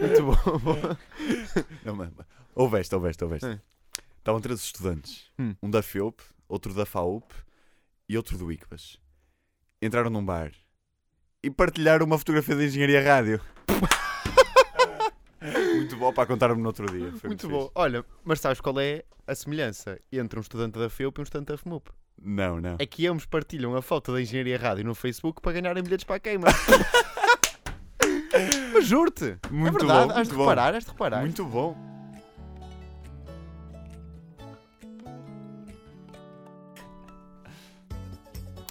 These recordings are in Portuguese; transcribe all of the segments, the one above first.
Muito bom. Não, mas, houve esta, houve esta, houve esta. É. Estavam três estudantes. Hum. Um da FEUP, outro da FAUP e outro do ICBAS. Entraram num bar e partilharam uma fotografia de engenharia rádio. Muito bom para contar-me no outro dia. Foi Muito muito, bom. Olha, mas sabes qual é a semelhança entre um estudante da FEUP e um estudante da FMUP? Não, não. É que ambos partilham a foto da Engenharia Rádio no Facebook para ganharem bilhetes para a queima. mas juro-te! É Muito verdade, bom, has de muito bom. reparar, has de reparar. Muito bom.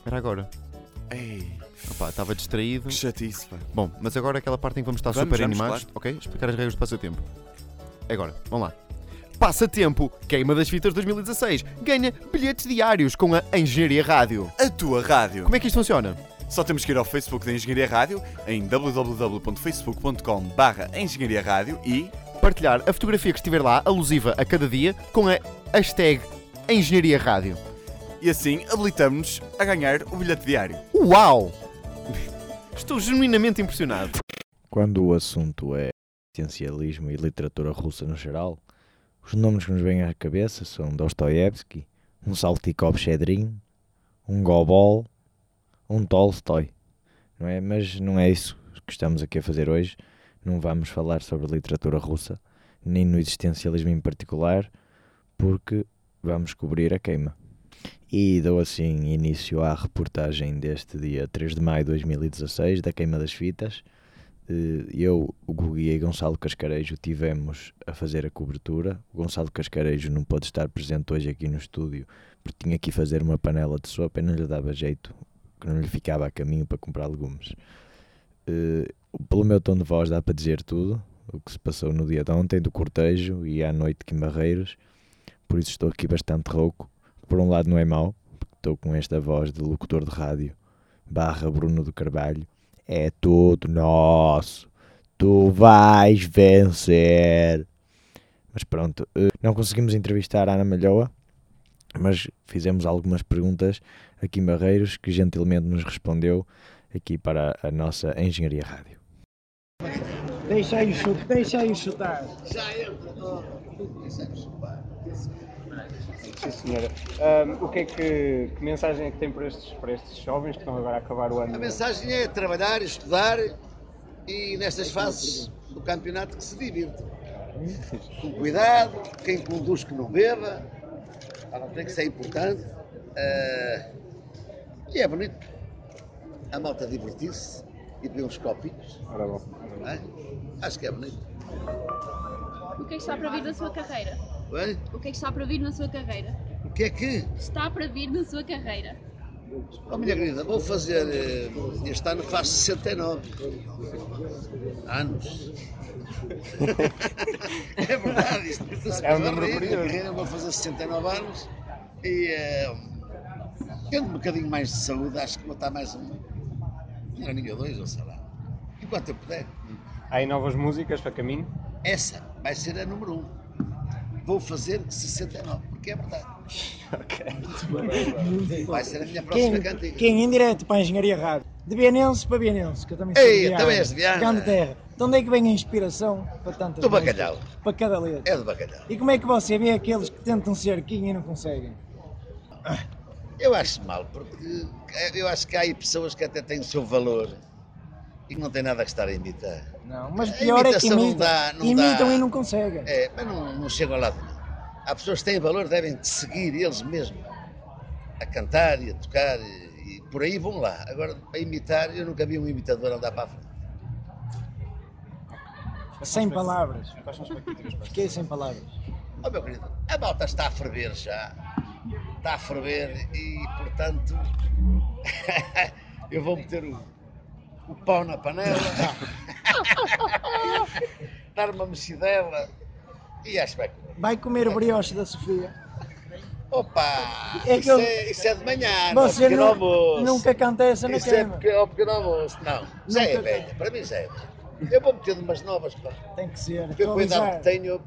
Era agora. Ei, Opa, estava distraído. que chatice, pá. Bom, mas agora é aquela parte em que vamos estar Vamos, super vamos, animados. Ok? Explicar as regras do passatempo. Agora, vamos lá. Passatempo, queima das fitas 2016. Ganha bilhetes diários com a Engenharia Rádio. A tua rádio. Como é que isto funciona? Só temos que ir ao Facebook da Engenharia Rádio em www.facebook.com barra Engenharia Rádio e Partilhar a fotografia que estiver lá, alusiva a cada dia, com a hashtag Engenharia Rádio. e assim habilitamos-nos a ganhar o bilhete diário. Uau! Estou genuinamente impressionado. Quando o assunto é existencialismo e literatura russa no geral, os nomes que nos vêm à cabeça são Dostoiévski, um Saltikov-Shedrin, um Gobol, um Tolstói. Não é? Mas não é isso que estamos aqui a fazer hoje. Não vamos falar sobre literatura russa, nem no existencialismo em particular, porque vamos cobrir a queima. E dou assim início à reportagem deste dia 3 de maio de 2016, da queima das fitas. Eh, Eu, o Gugui e Gonçalo Cascarejo tivemos a fazer a cobertura. O Gonçalo Cascarejo não pôde estar presente hoje aqui no estúdio porque tinha que fazer uma panela de sopa e não lhe dava jeito, que não lhe ficava a caminho para comprar legumes. Eh, Pelo meu tom de voz dá para dizer tudo o que se passou no dia de ontem do cortejo e à noite de Barreiros. Por isso estou aqui bastante rouco. Por um lado não é mau, porque estou com esta voz de locutor de rádio barra Bruno do Carvalho é tudo nosso. Tu vais vencer. Mas pronto, eh, não conseguimos entrevistar a Ana Malhoa, mas fizemos algumas perguntas aqui em Barreiros que gentilmente nos respondeu aqui para a nossa Engenharia Rádio. Deixa aí, chu- deixa aí chutar. Sim, senhora. Ahm, o que é que, que mensagem é que tem para estes, para estes jovens que estão agora a acabar o ano? A mensagem é trabalhar, estudar e nestas fases do campeonato que se divirtam. Com cuidado, quem conduz que não beba, tem que ser importante. Ah, e é bonito. A malta divertir-se e beber uns copinhos. Ora bom. é? Acho que é bonito. O que é que está para vir na sua carreira? Bem, O que é que está para vir na sua carreira? o que é que? Está para vir na sua carreira. Oh, minha querida, vou fazer. eh, Este ano faço 69 anos. é verdade, isto isto É um número curioso. carreira Vou fazer 69 anos e. eh, tendo um bocadinho mais de saúde, acho que vou estar mais um. Um aninho ou dois, ou sei lá. Enquanto eu puder. Há aí novas músicas para caminho? Essa vai ser a número 1. Um. Vou fazer 69, porque é verdade. Vai ser a minha próxima Quem, cantiga. quem em direto para a Engenharia Rádio? De Bienense para Bienense, que eu também sou Ei, de também és de Viana. Grande terra. De onde é que vem a inspiração para tantas Do bacalhau. Para cada letra. É do bacalhau. E como é que você vê aqueles que tentam ser Kim e não conseguem? Eu acho mal, porque eu acho que há aí pessoas que até têm o seu valor que não têm nada que estar a imitar. Não, mas A pior é que imitação não imitam. dá- não imitam dá. e não conseguem. É, mas não, não chegam a lado nenhum. Há pessoas que têm valor, devem de seguir eles mesmos a cantar e a tocar e, e por aí vão lá. Agora, a imitar, eu nunca vi um imitador andar para a frente. Sem palavras. Fiquei sem palavras. Oh, meu querido, a malta está a ferver já. Está a ferver e, portanto, eu vou meter o, o pau na panela, dar uma mexidela e acho que vai comer o brioche da Sofia. Opa! É isso, eu- é, isso é de manhã, não, Você pequeno nu- almoço. nunca essa na Isso é queima. pequeno, ao pequeno almoço. Não, já é velha, para mim já é velha. Eu vou meter umas novas, pá. Tem que ser. Porque com a idade atualizar. que tenho,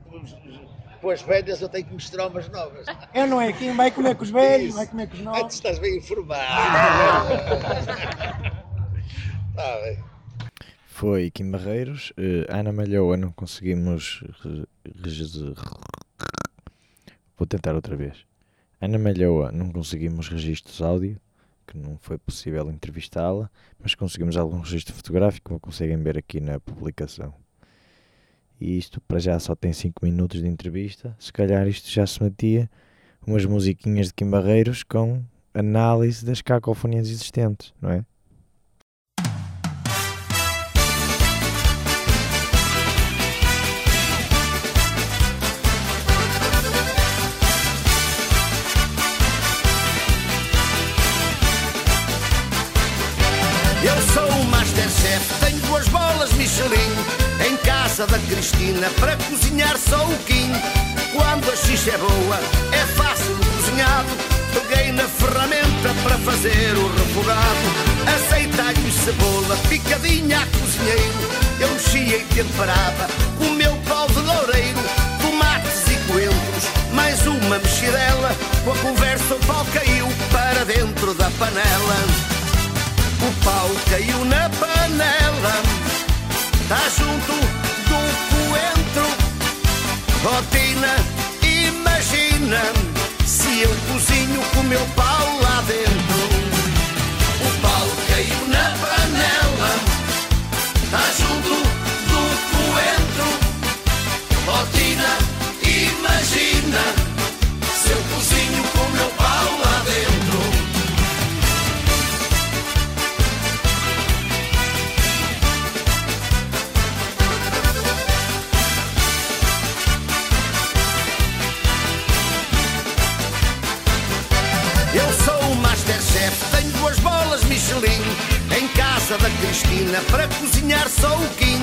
com as velhas eu tenho que misturar umas novas. Eu não é quem vai comer com os velhos, Isso. vai comer com os Ah, tu novos. estás bem informado. sabem. Foi Kim Barreiros, eh, Ana Malhoa, não conseguimos. Vou tentar outra vez. Ana Malhoa, não conseguimos registros áudio, que não foi possível entrevistá-la, mas conseguimos algum registro fotográfico, como conseguem ver aqui na publicação. E isto para já só tem 5 minutos de entrevista. Se calhar isto já se metia umas musiquinhas de Kim Barreiros com análise das cacofonias existentes, não é? Casa da Cristina, para cozinhar sou o Kim. Quando a xixa é boa, é fácil o cozinhado. Peguei na ferramenta para fazer o refogado. Aceita alho e cebola, picadinha a cozinheiro. Eu mexia e temperava com o meu pau de loureiro. Tomates e coentros, mais uma mexidela. Com a conversa o pau caiu para dentro da panela. O pau caiu na panela Tá junto Rotina, imagina Se eu cozinho com o meu pau lá dentro. O pau caiu na panela junto do coentro. Rotina, imagina Se eu cozinho para cozinhar sou o Kim.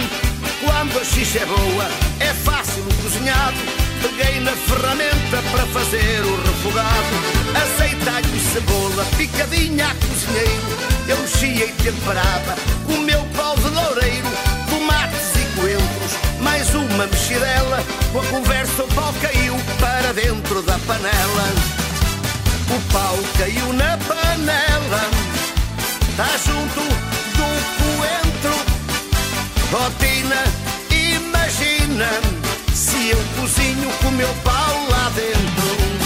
Quando a xixa é boa, é fácil o cozinhado. Peguei na ferramenta para fazer o refogado. Aceita alho e cebola, picadinha a cozinheiro. Eu mexia e temperava com o meu pau de loureiro. Tomates e coentros, mais uma mexidela. Com a conversa o pau caiu para dentro da panela. O pau caiu na panela Tá junto coentro Rotina, imagina Se eu cozinho com meu pau lá dentro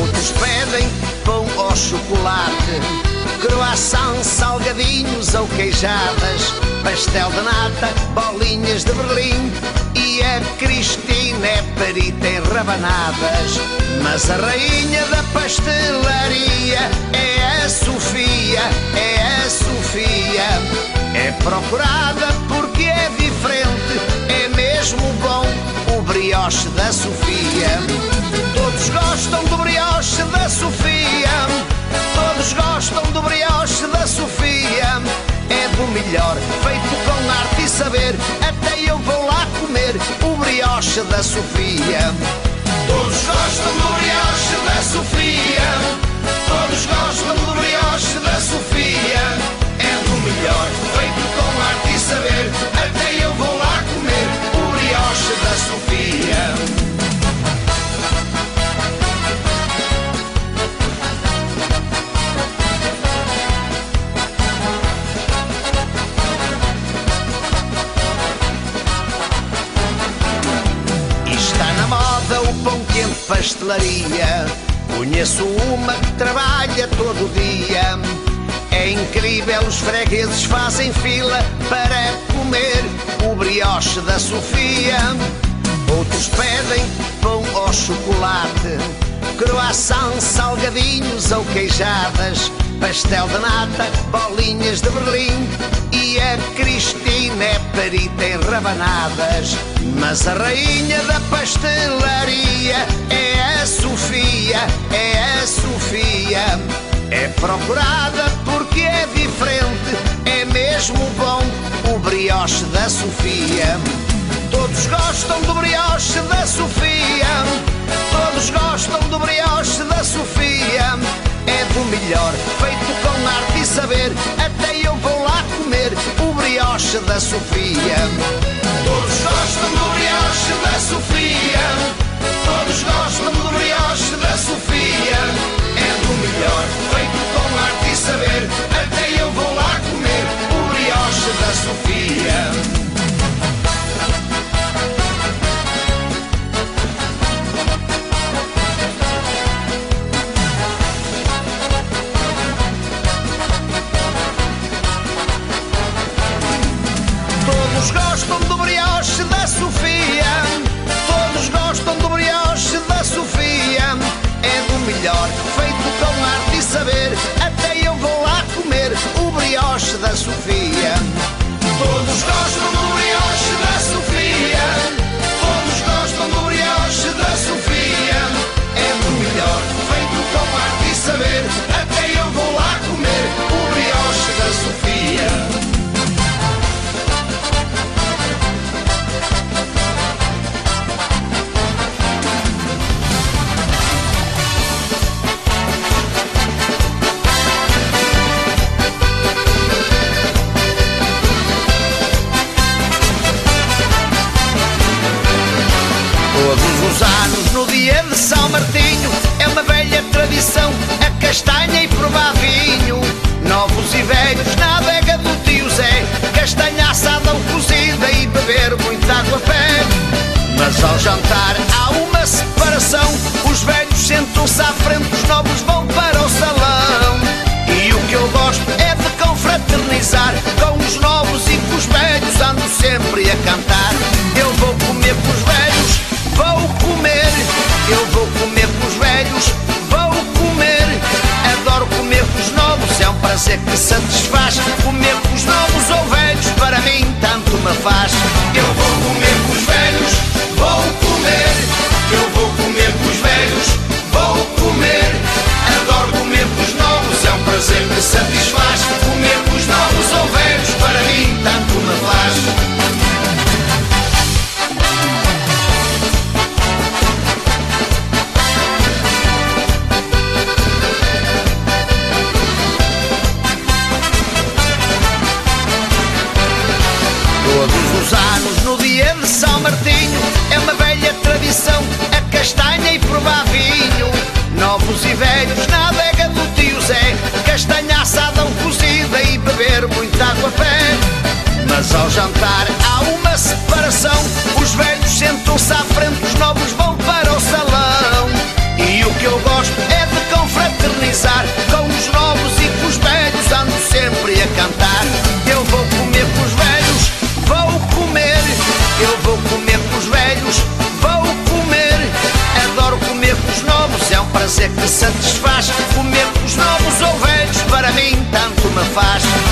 Outros pedem pão ao chocolate, croissant, salgadinhos ou queijadas, pastel de nata, bolinhas de Berlim. E a Cristina é perita em rabanadas. Mas a rainha da pastelaria é a Sofia, é a Sofia. É procurada porque é diferente, é mesmo bom o brioche da Sofia. Gostam do brioche da Sofia. Todos gostam do brioche da Sofia. É do melhor, feito com arte e saber. Até eu vou lá comer o brioche da Sofia. Todos gostam do brioche da Sofia. Todos gostam do brioche da Sofia. É do melhor, feito com arte e saber. Pastelaria. Conheço uma que trabalha todo dia. É incrível, os fregueses fazem fila para comer o brioche da Sofia. Outros pedem pão ao chocolate, croissant, salgadinhos ou queijadas, pastel de nata, bolinhas de Berlim. E a Cristina é perita em rabanadas. Mas a rainha da pastelaria é a Sofia, é a Sofia. É procurada porque é diferente, é mesmo bom o brioche da Sofia. Todos gostam do brioche da Sofia. Todos gostam do brioche da Sofia. É do melhor, feito com arte e saber. Até eu vou lá comer o brioche da Sofia. Todos gostam do brioche da Sofia. Todos gostam do brioche da Sofia. É do melhor, feito com arte e saber. Até eu vou lá comer o brioche da Sofia. Todos gostam do brioche da Sofia doce da Sofia é do melhor, feito com arte e saber. Até eu vou lá comer o brioche da Sofia. Todos Mas ao jantar há uma separação. Os velhos sentam-se à frente, os novos vão para o salão. E o que eu gosto é de confraternizar com os novos e com os velhos. Ando sempre a cantar. Eu vou comer com os velhos, vou comer. Eu vou comer com os velhos, vou comer. Adoro comer com os novos, é um prazer que satisfaz. Comer com os novos ou velhos, para mim tanto me faz.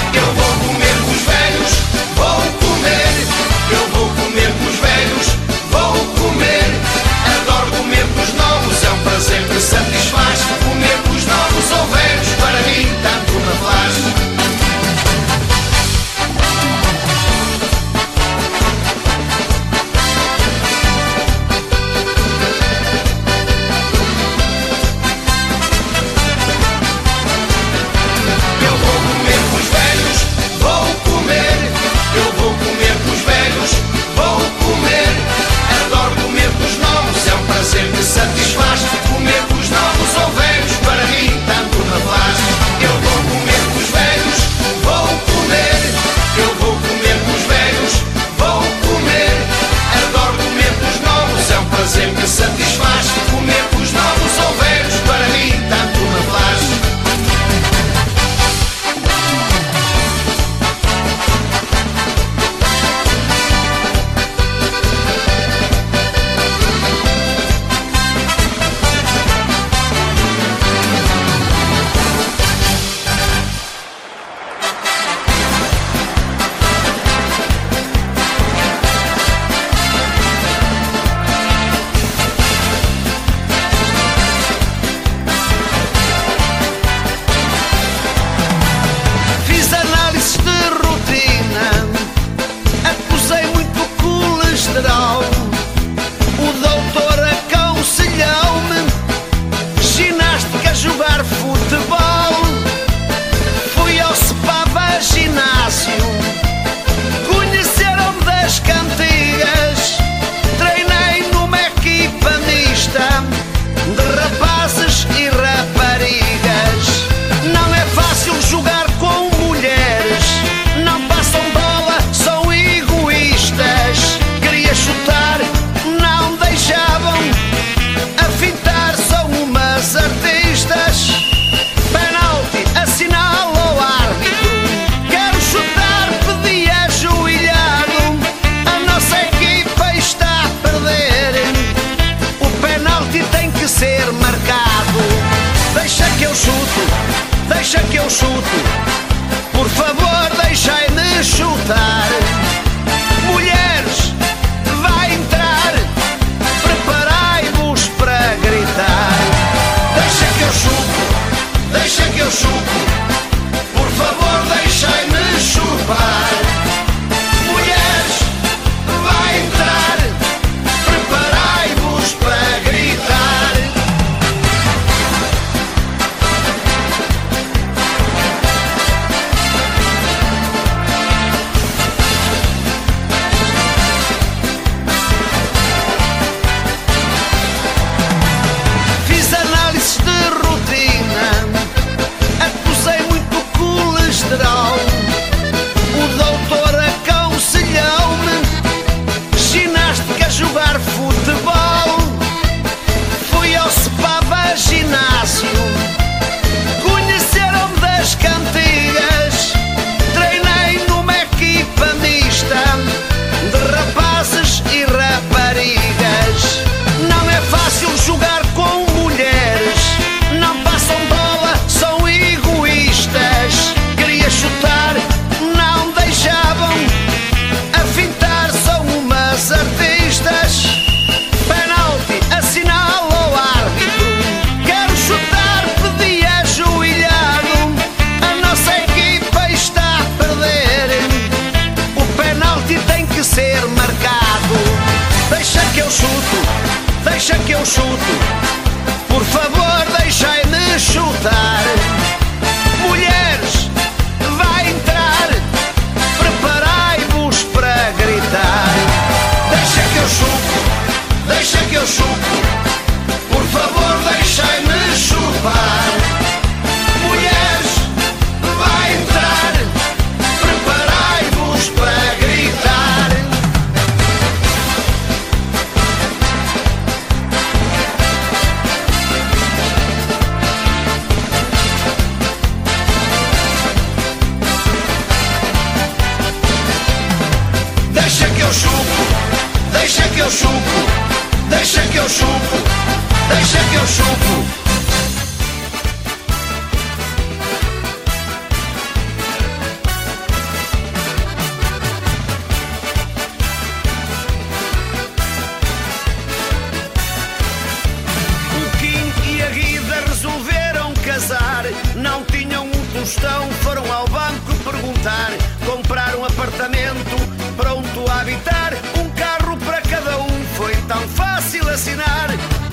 comprar um apartamento pronto a habitar, um carro para cada um foi tão fácil assinar.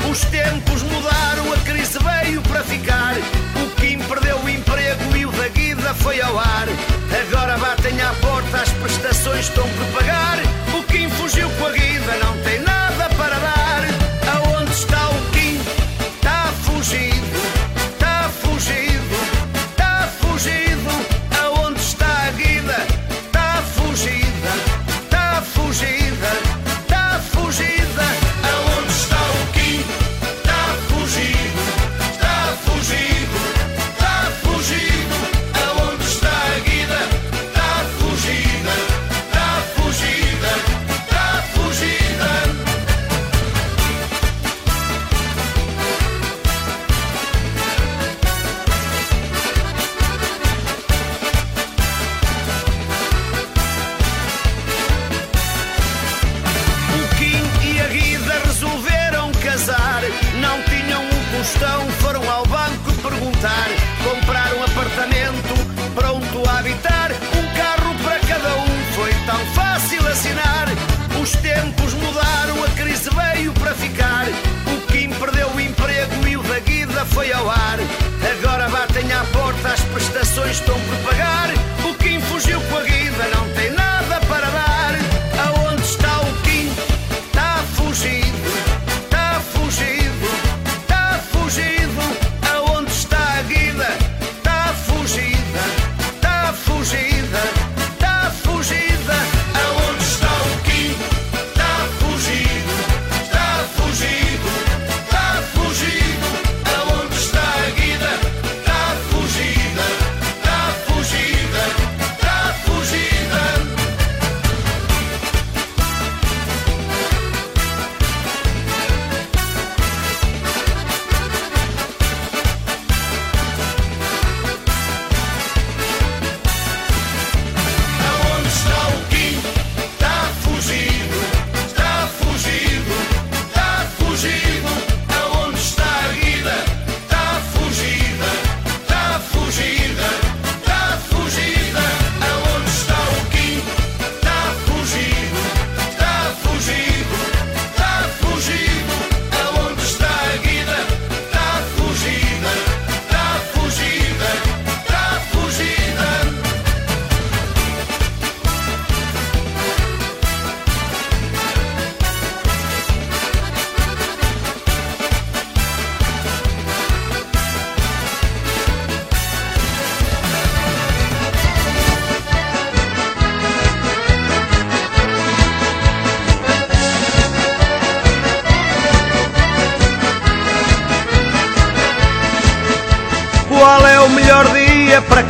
Os tempos mudaram, a crise veio para ficar. O Kim perdeu o emprego e o da guida foi ao ar. Agora batem à porta, as prestações estão por pagar.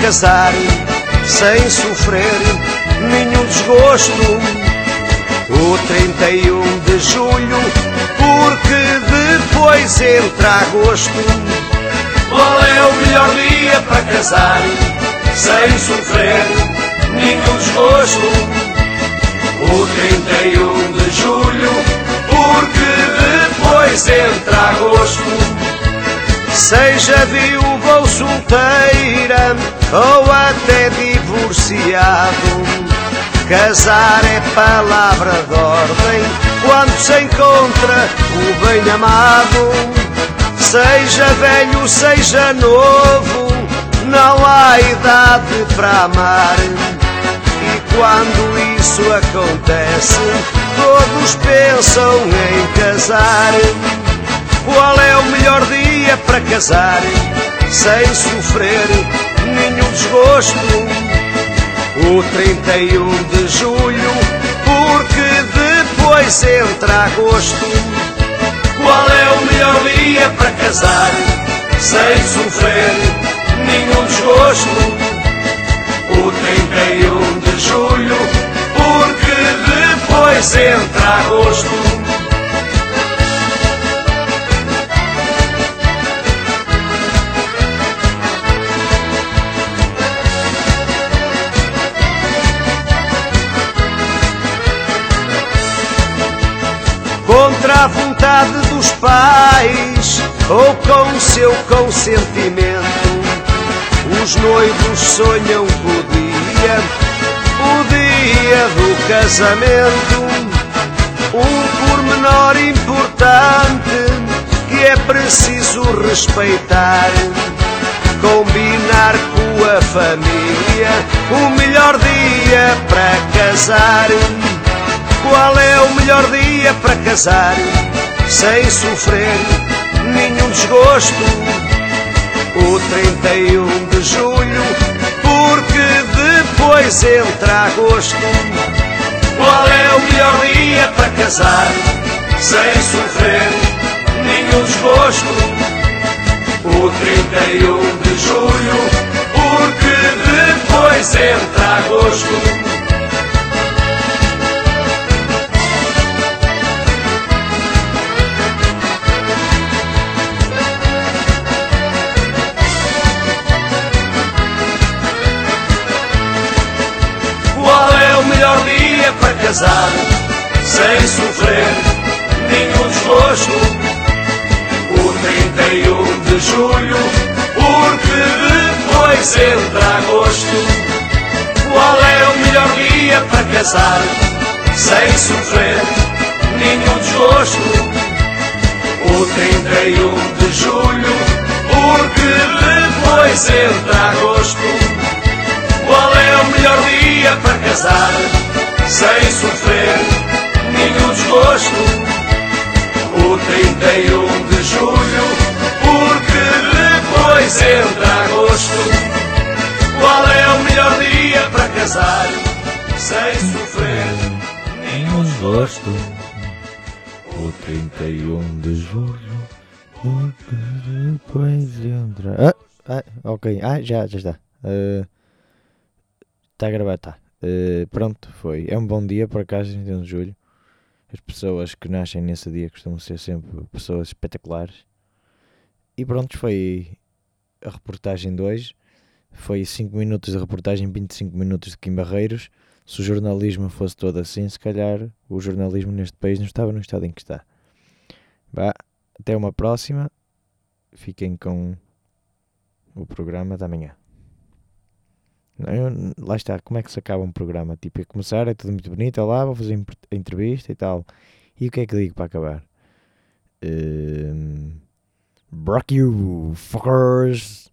Casar sem sofrer nenhum desgosto? O 31 de julho, porque depois entra agosto. Qual é o melhor dia para casar sem sofrer nenhum desgosto? O 31 de julho, porque depois entra agosto. Seja viúva ou solteira, ou até divorciado. Casar é palavra de ordem quando se encontra o bem amado. Seja velho, seja novo, não há idade para amar. E quando isso acontece, todos pensam em casar. Qual é o melhor dia para casar sem sofrer nenhum desgosto? O 31 de julho, porque depois entra agosto. Qual é o melhor dia para casar sem sofrer nenhum desgosto? O 31 de julho, porque depois entra agosto. A vontade dos pais ou com seu consentimento. Os noivos sonham com o dia, o dia do casamento. Um pormenor importante que é preciso respeitar. Combinar com a família o melhor dia para casar. Qual é o melhor dia para casar sem sofrer nenhum desgosto? O 31 de julho, porque depois entra agosto. Qual é o melhor dia para casar sem sofrer nenhum desgosto? O 31 de julho, porque depois entra agosto. Casar sem sofrer nenhum desgosto. O 31 de julho, porque depois entra agosto. Qual é o melhor dia para casar sem sofrer nenhum desgosto? O 31 de julho, porque depois entra agosto. Qual é o melhor dia para casar? Sem sofrer nenhum desgosto. O 31 de julho, porque depois entra agosto. Qual é o melhor dia para casar sem sofrer nenhum desgosto? O 31 de julho, porque depois entra. Ah, ah, ok, ah, já, já está. Está uh, a gravar, está. Uh, pronto, foi. É um bom dia por acaso, 31 de julho. As pessoas que nascem nesse dia costumam ser sempre pessoas espetaculares. E pronto, foi a reportagem de hoje. Foi 5 minutos de reportagem, 25 minutos de Kim Barreiros. Se o jornalismo fosse todo assim, se calhar o jornalismo neste país não estava no estado em que está. Bah, até uma próxima. Fiquem com o programa da manhã. Eu, lá está, como é que se acaba um programa? Tipo, a começar, é tudo muito bonito, lá vou fazer a entrevista e tal. E o que é que digo para acabar? Um, Brock you, fuckers!